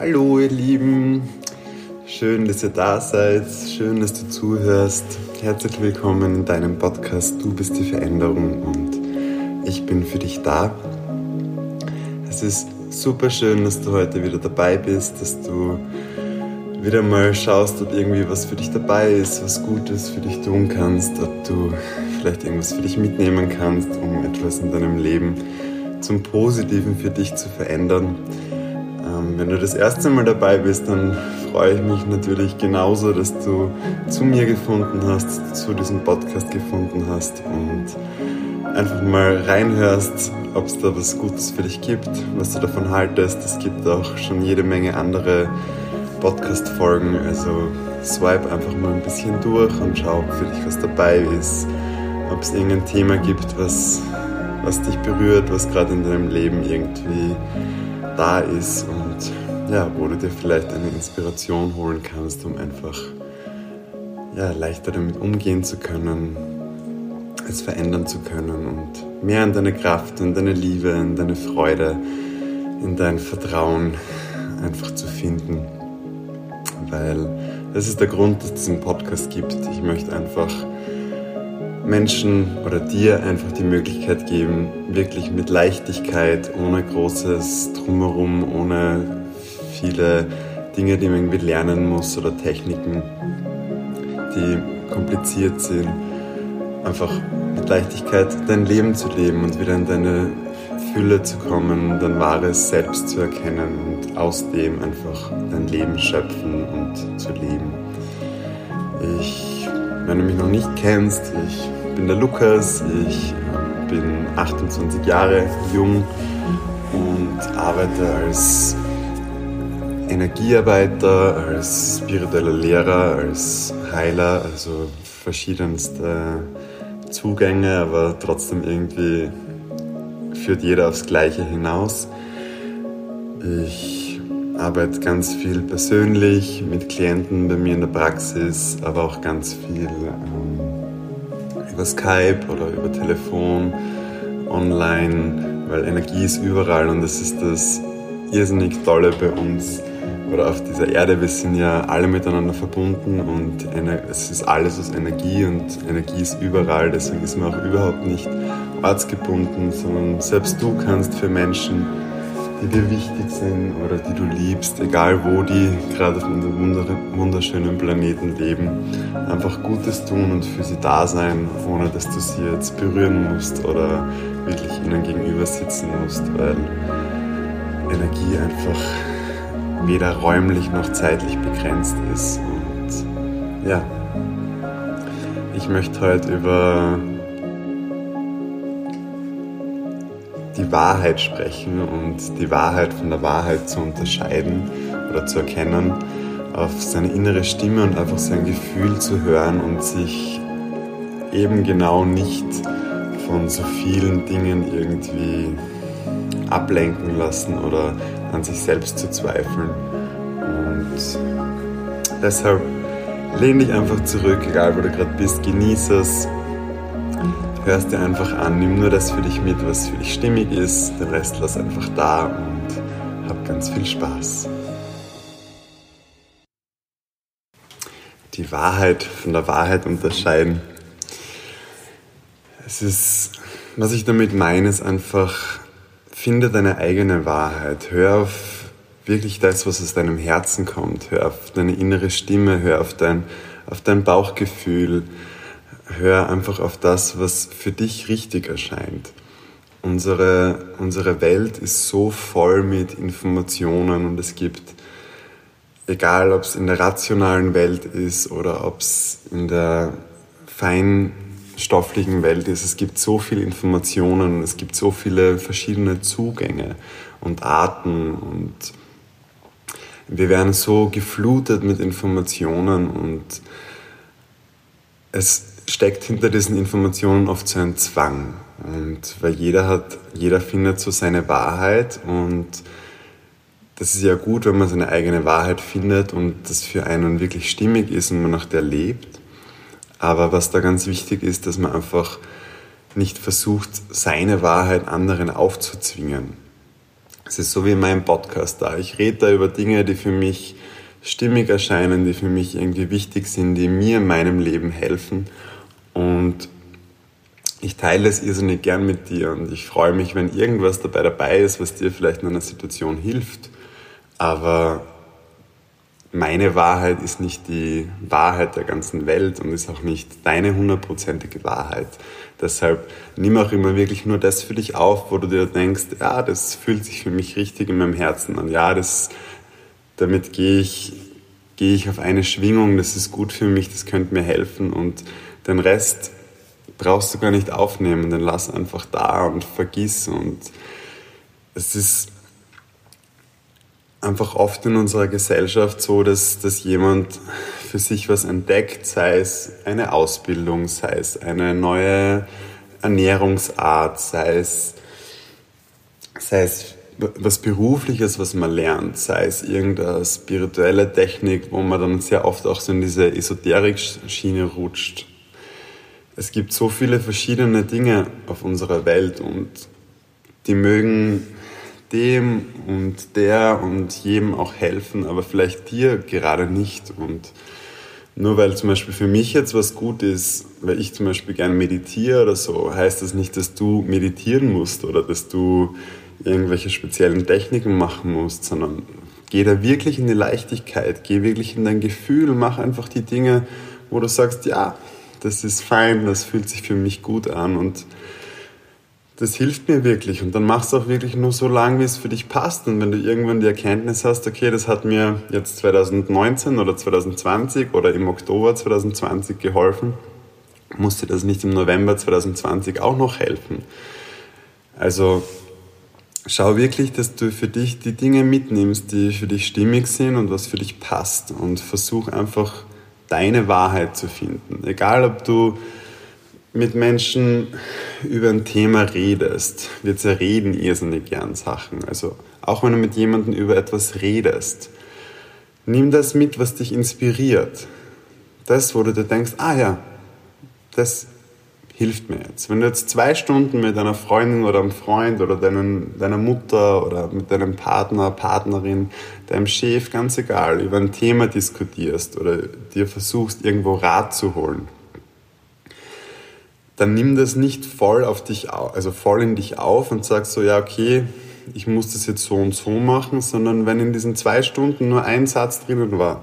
Hallo ihr Lieben, schön, dass ihr da seid, schön, dass du zuhörst. Herzlich willkommen in deinem Podcast Du bist die Veränderung und ich bin für dich da. Es ist super schön, dass du heute wieder dabei bist, dass du wieder mal schaust, ob irgendwie was für dich dabei ist, was Gutes für dich tun kannst, ob du vielleicht irgendwas für dich mitnehmen kannst, um etwas in deinem Leben zum Positiven für dich zu verändern. Wenn du das erste Mal dabei bist, dann freue ich mich natürlich genauso, dass du zu mir gefunden hast, zu diesem Podcast gefunden hast und einfach mal reinhörst, ob es da was Gutes für dich gibt, was du davon haltest. Es gibt auch schon jede Menge andere Podcast-Folgen, also swipe einfach mal ein bisschen durch und schau, ob für dich was dabei ist, ob es irgendein Thema gibt, was, was dich berührt, was gerade in deinem Leben irgendwie da ist und ja, wo du dir vielleicht eine Inspiration holen kannst, um einfach ja, leichter damit umgehen zu können, es verändern zu können und mehr in deine Kraft, in deine Liebe, in deine Freude, in dein Vertrauen einfach zu finden. Weil das ist der Grund, dass es diesen Podcast gibt. Ich möchte einfach Menschen oder dir einfach die Möglichkeit geben, wirklich mit Leichtigkeit, ohne großes Drumherum, ohne viele Dinge, die man irgendwie lernen muss oder Techniken, die kompliziert sind, einfach mit Leichtigkeit dein Leben zu leben und wieder in deine Fülle zu kommen, dein wahres Selbst zu erkennen und aus dem einfach dein Leben schöpfen und zu leben. Ich, wenn du mich noch nicht kennst, ich bin der Lukas, ich bin 28 Jahre jung und arbeite als Energiearbeiter, als spiritueller Lehrer, als Heiler, also verschiedenste Zugänge, aber trotzdem irgendwie führt jeder aufs Gleiche hinaus. Ich arbeite ganz viel persönlich mit Klienten bei mir in der Praxis, aber auch ganz viel ähm, über Skype oder über Telefon, online, weil Energie ist überall und das ist das irrsinnig Tolle bei uns oder auf dieser Erde. Wir sind ja alle miteinander verbunden und es ist alles aus Energie und Energie ist überall. Deswegen ist man auch überhaupt nicht ortsgebunden, sondern selbst du kannst für Menschen die dir wichtig sind oder die du liebst, egal wo die gerade auf unserem wunderschönen Planeten leben, einfach Gutes tun und für sie da sein, ohne dass du sie jetzt berühren musst oder wirklich ihnen gegenüber sitzen musst, weil Energie einfach weder räumlich noch zeitlich begrenzt ist. Und ja, ich möchte heute über die Wahrheit sprechen und die Wahrheit von der Wahrheit zu unterscheiden oder zu erkennen, auf seine innere Stimme und einfach sein Gefühl zu hören und sich eben genau nicht von so vielen Dingen irgendwie ablenken lassen oder an sich selbst zu zweifeln. Und deshalb lehn dich einfach zurück, egal wo du gerade bist, genieße es, hörst dir einfach an, nimm nur das für dich mit, was für dich stimmig ist, den Rest lass einfach da und hab ganz viel Spaß. Die Wahrheit von der Wahrheit unterscheiden. Es ist, was ich damit meine, ist einfach, finde deine eigene Wahrheit. Hör auf wirklich das, was aus deinem Herzen kommt. Hör auf deine innere Stimme, hör auf dein, auf dein Bauchgefühl hör einfach auf das, was für dich richtig erscheint. Unsere, unsere Welt ist so voll mit Informationen und es gibt, egal ob es in der rationalen Welt ist oder ob es in der feinstofflichen Welt ist, es gibt so viele Informationen, es gibt so viele verschiedene Zugänge und Arten und wir werden so geflutet mit Informationen und es steckt hinter diesen Informationen oft so ein Zwang. Und weil jeder hat, jeder findet so seine Wahrheit und das ist ja gut, wenn man seine eigene Wahrheit findet und das für einen wirklich stimmig ist und man nach der lebt. Aber was da ganz wichtig ist, dass man einfach nicht versucht, seine Wahrheit anderen aufzuzwingen. Es ist so wie in meinem Podcast da. Ich rede da über Dinge, die für mich stimmig erscheinen, die für mich irgendwie wichtig sind, die mir in meinem Leben helfen. Und ich teile es irrsinnig gern mit dir und ich freue mich, wenn irgendwas dabei dabei ist, was dir vielleicht in einer Situation hilft. Aber meine Wahrheit ist nicht die Wahrheit der ganzen Welt und ist auch nicht deine hundertprozentige Wahrheit. Deshalb nimm auch immer wirklich nur das für dich auf, wo du dir denkst, ja, das fühlt sich für mich richtig in meinem Herzen an. Ja, das, damit gehe ich, gehe ich auf eine Schwingung, das ist gut für mich, das könnte mir helfen und den Rest brauchst du gar nicht aufnehmen, den lass einfach da und vergiss und es ist einfach oft in unserer Gesellschaft so, dass, dass jemand für sich was entdeckt, sei es eine Ausbildung, sei es eine neue Ernährungsart, sei es, sei es was Berufliches, was man lernt, sei es irgendeine spirituelle Technik, wo man dann sehr oft auch so in diese Esoterik-Schiene rutscht. Es gibt so viele verschiedene Dinge auf unserer Welt und die mögen dem und der und jedem auch helfen, aber vielleicht dir gerade nicht. Und nur weil zum Beispiel für mich jetzt was gut ist, weil ich zum Beispiel gerne meditiere oder so, heißt das nicht, dass du meditieren musst oder dass du irgendwelche speziellen Techniken machen musst, sondern geh da wirklich in die Leichtigkeit, geh wirklich in dein Gefühl, mach einfach die Dinge, wo du sagst, ja, das ist fein, das fühlt sich für mich gut an und das hilft mir wirklich. Und dann machst du auch wirklich nur so lange, wie es für dich passt. Und wenn du irgendwann die Erkenntnis hast, okay, das hat mir jetzt 2019 oder 2020 oder im Oktober 2020 geholfen, muss dir das nicht im November 2020 auch noch helfen. Also schau wirklich, dass du für dich die Dinge mitnimmst, die für dich stimmig sind und was für dich passt. Und versuch einfach deine Wahrheit zu finden. Egal, ob du mit Menschen über ein Thema redest, wir zerreden irrsinnig gern Sachen. Also auch wenn du mit jemandem über etwas redest, nimm das mit, was dich inspiriert. Das, wo du dir denkst, ah ja, das hilft mir jetzt. Wenn du jetzt zwei Stunden mit deiner Freundin oder einem Freund oder deinen, deiner Mutter oder mit deinem Partner, Partnerin, deinem Chef, ganz egal, über ein Thema diskutierst oder dir versuchst, irgendwo Rat zu holen, dann nimm das nicht voll auf dich, also voll in dich auf und sag so, ja, okay, ich muss das jetzt so und so machen, sondern wenn in diesen zwei Stunden nur ein Satz drinnen war,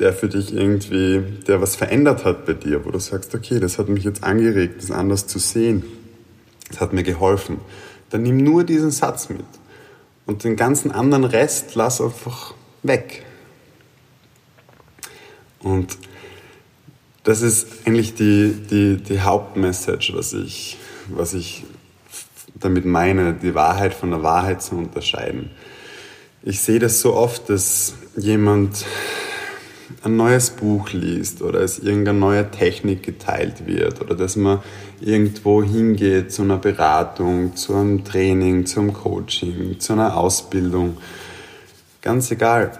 der für dich irgendwie, der was verändert hat bei dir, wo du sagst, okay, das hat mich jetzt angeregt, das anders zu sehen, das hat mir geholfen, dann nimm nur diesen Satz mit und den ganzen anderen Rest lass einfach weg. Und das ist eigentlich die, die, die Hauptmessage, was ich, was ich damit meine, die Wahrheit von der Wahrheit zu unterscheiden. Ich sehe das so oft, dass jemand ein neues Buch liest oder es irgendeine neue Technik geteilt wird oder dass man irgendwo hingeht zu einer Beratung, zu einem Training, zum Coaching, zu einer Ausbildung. Ganz egal.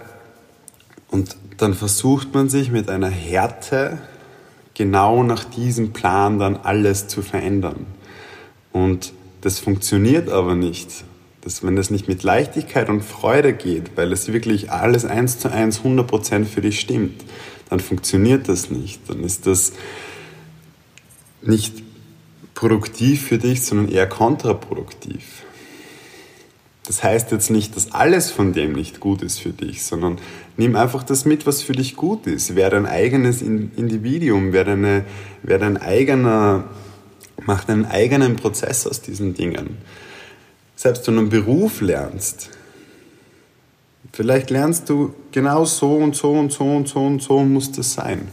Und dann versucht man sich mit einer Härte genau nach diesem Plan dann alles zu verändern. Und das funktioniert aber nicht. Das, wenn das nicht mit Leichtigkeit und Freude geht, weil es wirklich alles eins zu eins 100% für dich stimmt, dann funktioniert das nicht. Dann ist das nicht produktiv für dich, sondern eher kontraproduktiv. Das heißt jetzt nicht, dass alles von dem nicht gut ist für dich, sondern nimm einfach das mit, was für dich gut ist. Werde ein eigenes Individuum, werde, eine, werde ein eigener, mach deinen eigenen Prozess aus diesen Dingen. Selbst wenn du einen Beruf lernst, vielleicht lernst du genau so und so und so und so und so muss das sein.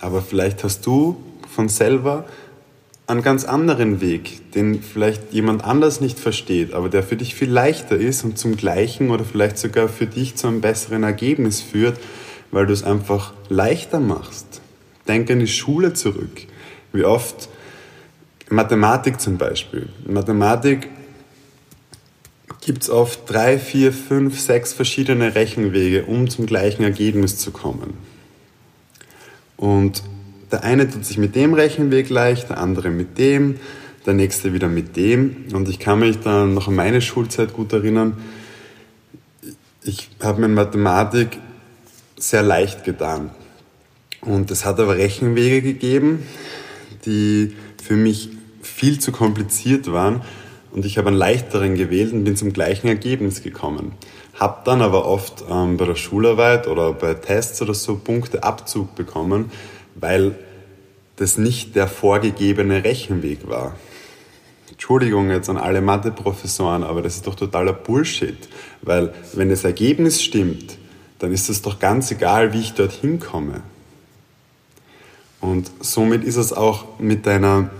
Aber vielleicht hast du von selber einen ganz anderen Weg, den vielleicht jemand anders nicht versteht, aber der für dich viel leichter ist und zum gleichen oder vielleicht sogar für dich zu einem besseren Ergebnis führt, weil du es einfach leichter machst. Denk an die Schule zurück. Wie oft Mathematik zum Beispiel. In Mathematik gibt es oft drei, vier, fünf, sechs verschiedene Rechenwege, um zum gleichen Ergebnis zu kommen. Und der eine tut sich mit dem Rechenweg leicht, der andere mit dem, der nächste wieder mit dem. Und ich kann mich dann noch an meine Schulzeit gut erinnern. Ich habe mir Mathematik sehr leicht getan. Und es hat aber Rechenwege gegeben, die für mich viel zu kompliziert waren. Und ich habe einen leichteren gewählt und bin zum gleichen Ergebnis gekommen. Hab dann aber oft ähm, bei der Schularbeit oder bei Tests oder so Punkte Abzug bekommen, weil das nicht der vorgegebene Rechenweg war. Entschuldigung jetzt an alle Matheprofessoren, aber das ist doch totaler Bullshit, weil wenn das Ergebnis stimmt, dann ist es doch ganz egal, wie ich dorthin komme. Und somit ist es auch mit deiner,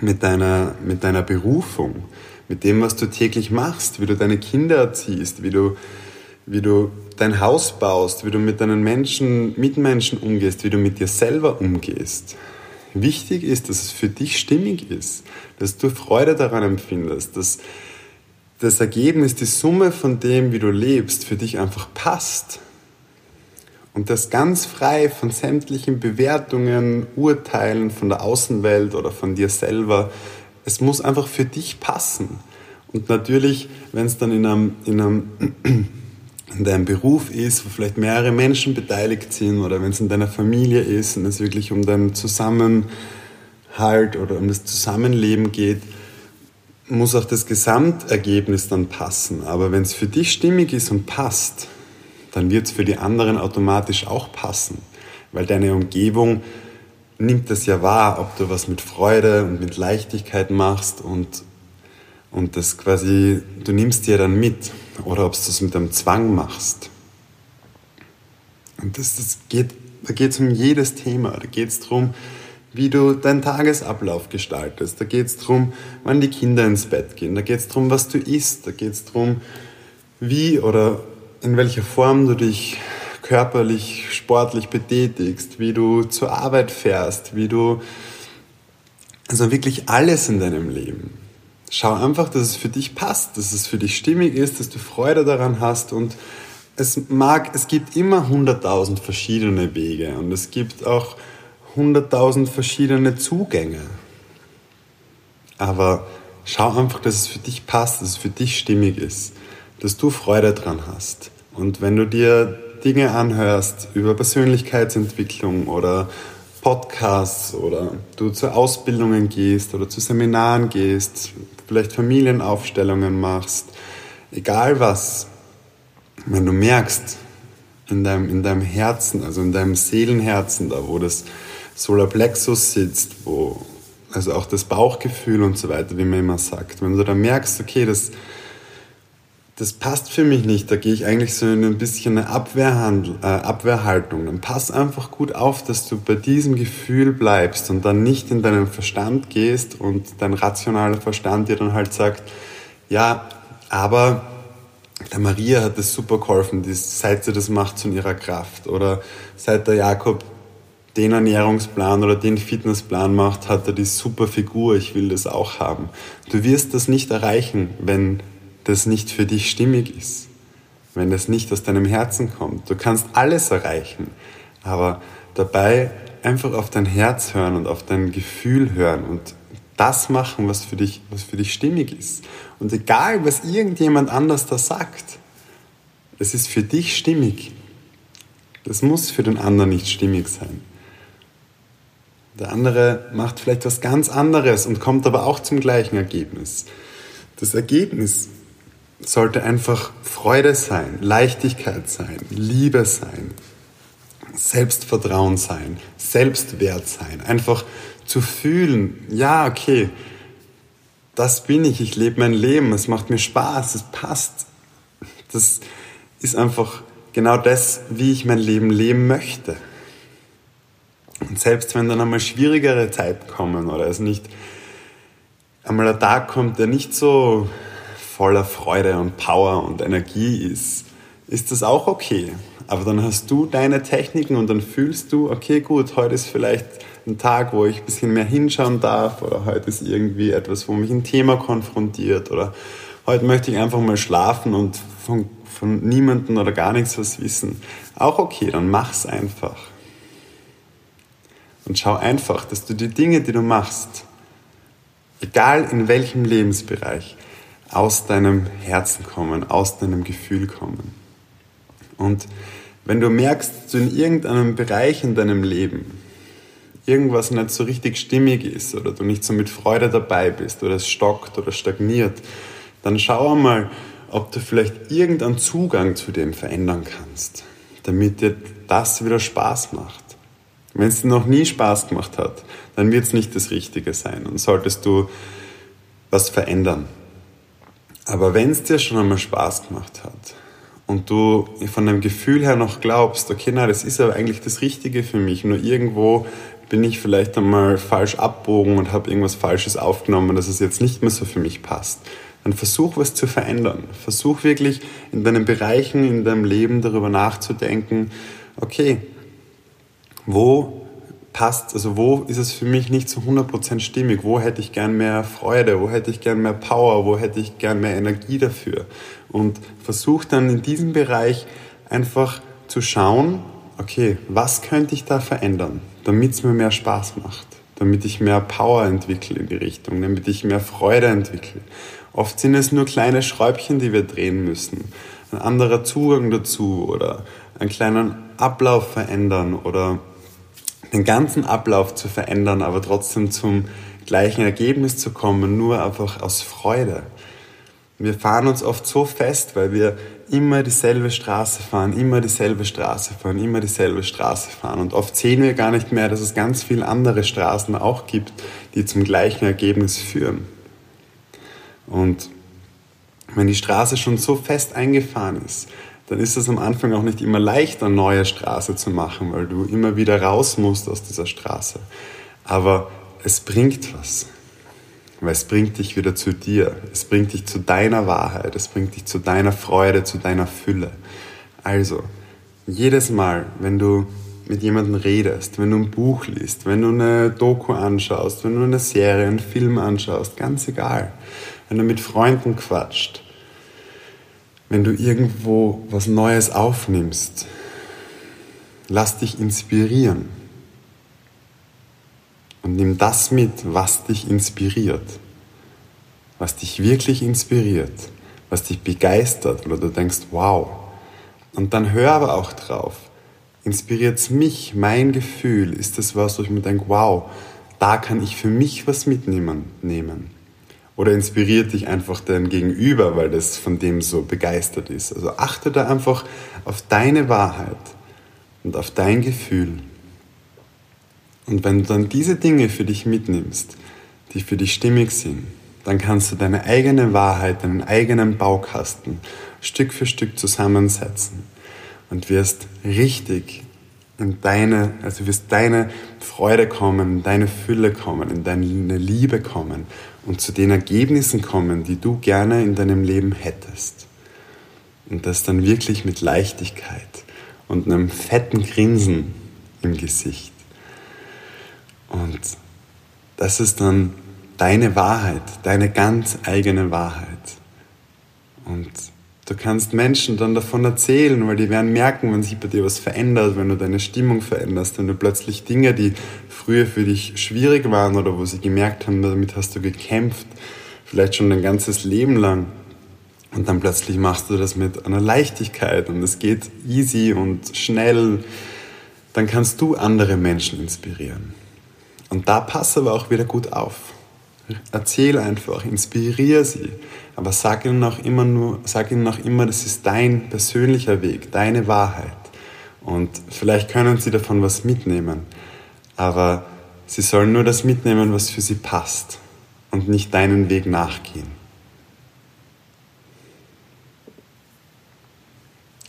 mit deiner, mit deiner Berufung, mit dem, was du täglich machst, wie du deine Kinder erziehst, wie du, wie du dein Haus baust, wie du mit deinen Menschen, Mitmenschen umgehst, wie du mit dir selber umgehst. Wichtig ist, dass es für dich stimmig ist, dass du Freude daran empfindest, dass das Ergebnis, die Summe von dem, wie du lebst, für dich einfach passt. Und das ganz frei von sämtlichen Bewertungen, Urteilen von der Außenwelt oder von dir selber. Es muss einfach für dich passen. Und natürlich, wenn es dann in einem, in einem in deinem Beruf ist, wo vielleicht mehrere Menschen beteiligt sind oder wenn es in deiner Familie ist und es wirklich um deinen Zusammenhalt oder um das Zusammenleben geht, muss auch das Gesamtergebnis dann passen. Aber wenn es für dich stimmig ist und passt, dann wird es für die anderen automatisch auch passen, weil deine Umgebung nimmt das ja wahr, ob du was mit Freude und mit Leichtigkeit machst und, und das quasi, du nimmst dir dann mit oder ob du das mit einem Zwang machst. Und das, das geht, da geht es um jedes Thema, da geht es darum, wie du deinen Tagesablauf gestaltest. Da geht es darum, wann die Kinder ins Bett gehen. Da geht es darum, was du isst. Da geht es darum, wie oder in welcher Form du dich körperlich, sportlich betätigst, wie du zur Arbeit fährst, wie du, also wirklich alles in deinem Leben. Schau einfach, dass es für dich passt, dass es für dich stimmig ist, dass du Freude daran hast und es mag, es gibt immer hunderttausend verschiedene Wege und es gibt auch hunderttausend verschiedene Zugänge. Aber schau einfach, dass es für dich passt, dass es für dich stimmig ist dass du Freude dran hast. Und wenn du dir Dinge anhörst über Persönlichkeitsentwicklung oder Podcasts oder du zu Ausbildungen gehst oder zu Seminaren gehst, vielleicht Familienaufstellungen machst, egal was, wenn du merkst in deinem, in deinem Herzen, also in deinem Seelenherzen, da wo das Solarplexus sitzt, wo also auch das Bauchgefühl und so weiter, wie man immer sagt, wenn du da merkst, okay, das das passt für mich nicht. Da gehe ich eigentlich so in ein bisschen eine Abwehrhandel, äh, Abwehrhaltung. Dann pass einfach gut auf, dass du bei diesem Gefühl bleibst und dann nicht in deinen Verstand gehst und dein rationaler Verstand dir dann halt sagt, ja, aber der Maria hat das super geholfen, die, seit sie das macht zu ihrer Kraft. Oder seit der Jakob den Ernährungsplan oder den Fitnessplan macht, hat er die super Figur, ich will das auch haben. Du wirst das nicht erreichen, wenn das nicht für dich stimmig ist, wenn das nicht aus deinem Herzen kommt. Du kannst alles erreichen, aber dabei einfach auf dein Herz hören und auf dein Gefühl hören und das machen, was für dich, was für dich stimmig ist. Und egal, was irgendjemand anders da sagt, es ist für dich stimmig. Das muss für den anderen nicht stimmig sein. Der andere macht vielleicht was ganz anderes und kommt aber auch zum gleichen Ergebnis. Das Ergebnis sollte einfach Freude sein, Leichtigkeit sein, Liebe sein, Selbstvertrauen sein, Selbstwert sein. Einfach zu fühlen, ja, okay, das bin ich, ich lebe mein Leben, es macht mir Spaß, es passt. Das ist einfach genau das, wie ich mein Leben leben möchte. Und selbst wenn dann einmal schwierigere Zeiten kommen oder es nicht einmal ein Tag kommt, der nicht so voller Freude und Power und Energie ist, ist das auch okay. Aber dann hast du deine Techniken und dann fühlst du, okay, gut, heute ist vielleicht ein Tag, wo ich ein bisschen mehr hinschauen darf oder heute ist irgendwie etwas, wo mich ein Thema konfrontiert oder heute möchte ich einfach mal schlafen und von, von niemandem oder gar nichts was wissen. Auch okay, dann mach's einfach. Und schau einfach, dass du die Dinge, die du machst, egal in welchem Lebensbereich, aus deinem Herzen kommen, aus deinem Gefühl kommen. Und wenn du merkst, dass du in irgendeinem Bereich in deinem Leben irgendwas nicht so richtig stimmig ist oder du nicht so mit Freude dabei bist oder es stockt oder stagniert, dann schau einmal, ob du vielleicht irgendeinen Zugang zu dem verändern kannst, damit dir das wieder Spaß macht. Wenn es dir noch nie Spaß gemacht hat, dann wird es nicht das Richtige sein und solltest du was verändern. Aber wenn es dir schon einmal Spaß gemacht hat und du von deinem Gefühl her noch glaubst, okay, na, das ist aber eigentlich das Richtige für mich, nur irgendwo bin ich vielleicht einmal falsch abbogen und habe irgendwas Falsches aufgenommen, dass es jetzt nicht mehr so für mich passt, dann versuch was zu verändern. Versuch wirklich in deinen Bereichen, in deinem Leben darüber nachzudenken, okay, wo passt, also wo ist es für mich nicht zu 100% stimmig, wo hätte ich gern mehr Freude, wo hätte ich gern mehr Power, wo hätte ich gern mehr Energie dafür. Und versuch dann in diesem Bereich einfach zu schauen, okay, was könnte ich da verändern, damit es mir mehr Spaß macht, damit ich mehr Power entwickle in die Richtung, damit ich mehr Freude entwickle. Oft sind es nur kleine Schräubchen, die wir drehen müssen. Ein anderer Zugang dazu oder einen kleinen Ablauf verändern oder den ganzen Ablauf zu verändern, aber trotzdem zum gleichen Ergebnis zu kommen, nur einfach aus Freude. Wir fahren uns oft so fest, weil wir immer dieselbe Straße fahren, immer dieselbe Straße fahren, immer dieselbe Straße fahren. Und oft sehen wir gar nicht mehr, dass es ganz viele andere Straßen auch gibt, die zum gleichen Ergebnis führen. Und wenn die Straße schon so fest eingefahren ist, dann ist es am Anfang auch nicht immer leicht, eine neue Straße zu machen, weil du immer wieder raus musst aus dieser Straße. Aber es bringt was. Weil es bringt dich wieder zu dir. Es bringt dich zu deiner Wahrheit. Es bringt dich zu deiner Freude, zu deiner Fülle. Also, jedes Mal, wenn du mit jemandem redest, wenn du ein Buch liest, wenn du eine Doku anschaust, wenn du eine Serie, einen Film anschaust, ganz egal, wenn du mit Freunden quatscht, wenn du irgendwo was Neues aufnimmst, lass dich inspirieren und nimm das mit, was dich inspiriert, was dich wirklich inspiriert, was dich begeistert oder du denkst, wow. Und dann hör aber auch drauf. Inspiriert es mich, mein Gefühl? Ist das was, wo ich mir denke, wow, da kann ich für mich was mitnehmen? Nehmen? Oder inspiriert dich einfach dein Gegenüber, weil das von dem so begeistert ist? Also achte da einfach auf deine Wahrheit und auf dein Gefühl. Und wenn du dann diese Dinge für dich mitnimmst, die für dich stimmig sind, dann kannst du deine eigene Wahrheit, deinen eigenen Baukasten Stück für Stück zusammensetzen und wirst richtig in deine, also wirst deine Freude kommen, in deine Fülle kommen, in deine Liebe kommen und zu den Ergebnissen kommen, die du gerne in deinem Leben hättest. Und das dann wirklich mit Leichtigkeit und einem fetten Grinsen im Gesicht. Und das ist dann deine Wahrheit, deine ganz eigene Wahrheit. Und du kannst Menschen dann davon erzählen, weil die werden merken, wenn sich bei dir was verändert, wenn du deine Stimmung veränderst, wenn du plötzlich Dinge, die früher für dich schwierig waren oder wo sie gemerkt haben, damit hast du gekämpft, vielleicht schon dein ganzes Leben lang. Und dann plötzlich machst du das mit einer Leichtigkeit und es geht easy und schnell. Dann kannst du andere Menschen inspirieren. Und da pass aber auch wieder gut auf. Erzähl einfach, inspiriere sie, aber sag ihnen auch immer nur, sag ihnen auch immer, das ist dein persönlicher Weg, deine Wahrheit. Und vielleicht können sie davon was mitnehmen, aber sie sollen nur das mitnehmen, was für sie passt und nicht deinen Weg nachgehen.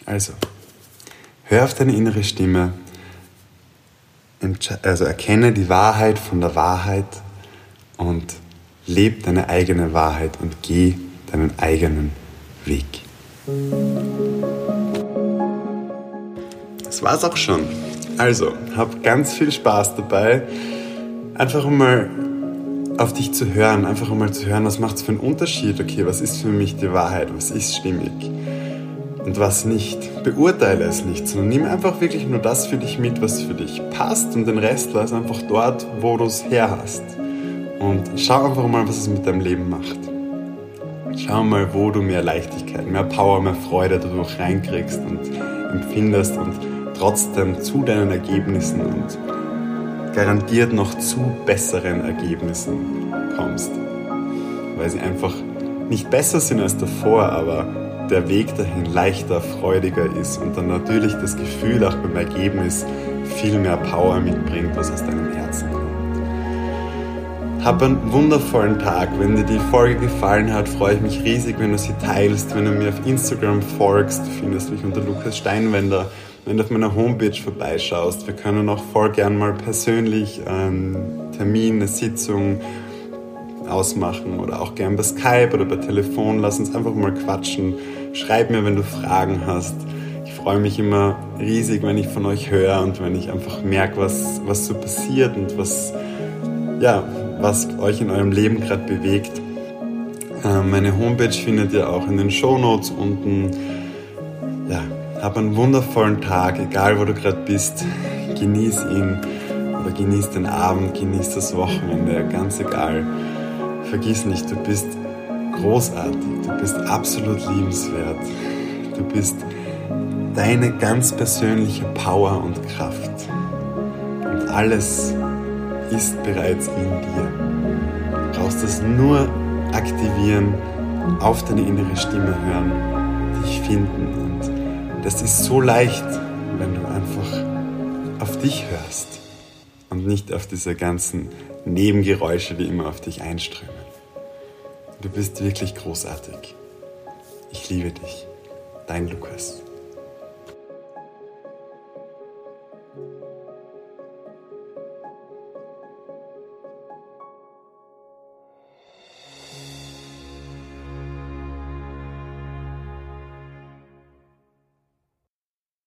Also, hör auf deine innere Stimme, also erkenne die Wahrheit von der Wahrheit und lebe deine eigene Wahrheit und geh deinen eigenen Weg. Das war's auch schon. Also, hab ganz viel Spaß dabei, einfach mal auf dich zu hören, einfach mal zu hören, was macht es für einen Unterschied, okay, was ist für mich die Wahrheit, was ist stimmig und was nicht. Beurteile es nicht, sondern nimm einfach wirklich nur das für dich mit, was für dich passt und den Rest lass einfach dort, wo du es her hast. Und schau einfach mal, was es mit deinem Leben macht. Schau mal, wo du mehr Leichtigkeit, mehr Power, mehr Freude dadurch reinkriegst und empfindest und trotzdem zu deinen Ergebnissen und garantiert noch zu besseren Ergebnissen kommst. Weil sie einfach nicht besser sind als davor, aber der Weg dahin leichter, freudiger ist und dann natürlich das Gefühl auch beim Ergebnis viel mehr Power mitbringt, was aus deinem Herzen kommt. Hab einen wundervollen Tag. Wenn dir die Folge gefallen hat, freue ich mich riesig, wenn du sie teilst, wenn du mir auf Instagram folgst. Findest mich unter Lukas Steinwender. Wenn du auf meiner Homepage vorbeischaust, wir können auch voll gern mal persönlich einen Termin, eine Sitzung ausmachen oder auch gern bei Skype oder bei Telefon. Lass uns einfach mal quatschen. Schreib mir, wenn du Fragen hast. Ich freue mich immer riesig, wenn ich von euch höre und wenn ich einfach merke, was, was so passiert und was, ja, was euch in eurem Leben gerade bewegt. Äh, meine Homepage findet ihr auch in den Show Notes unten. Ja, hab einen wundervollen Tag, egal wo du gerade bist. Genieß ihn oder genieß den Abend, genieß das Wochenende, ganz egal. Vergiss nicht, du bist großartig, du bist absolut liebenswert. Du bist deine ganz persönliche Power und Kraft. Und alles ist bereits in dir. Du brauchst es nur aktivieren, auf deine innere Stimme hören, dich finden. Und das ist so leicht, wenn du einfach auf dich hörst und nicht auf diese ganzen Nebengeräusche, die immer auf dich einströmen. Du bist wirklich großartig. Ich liebe dich. Dein Lukas.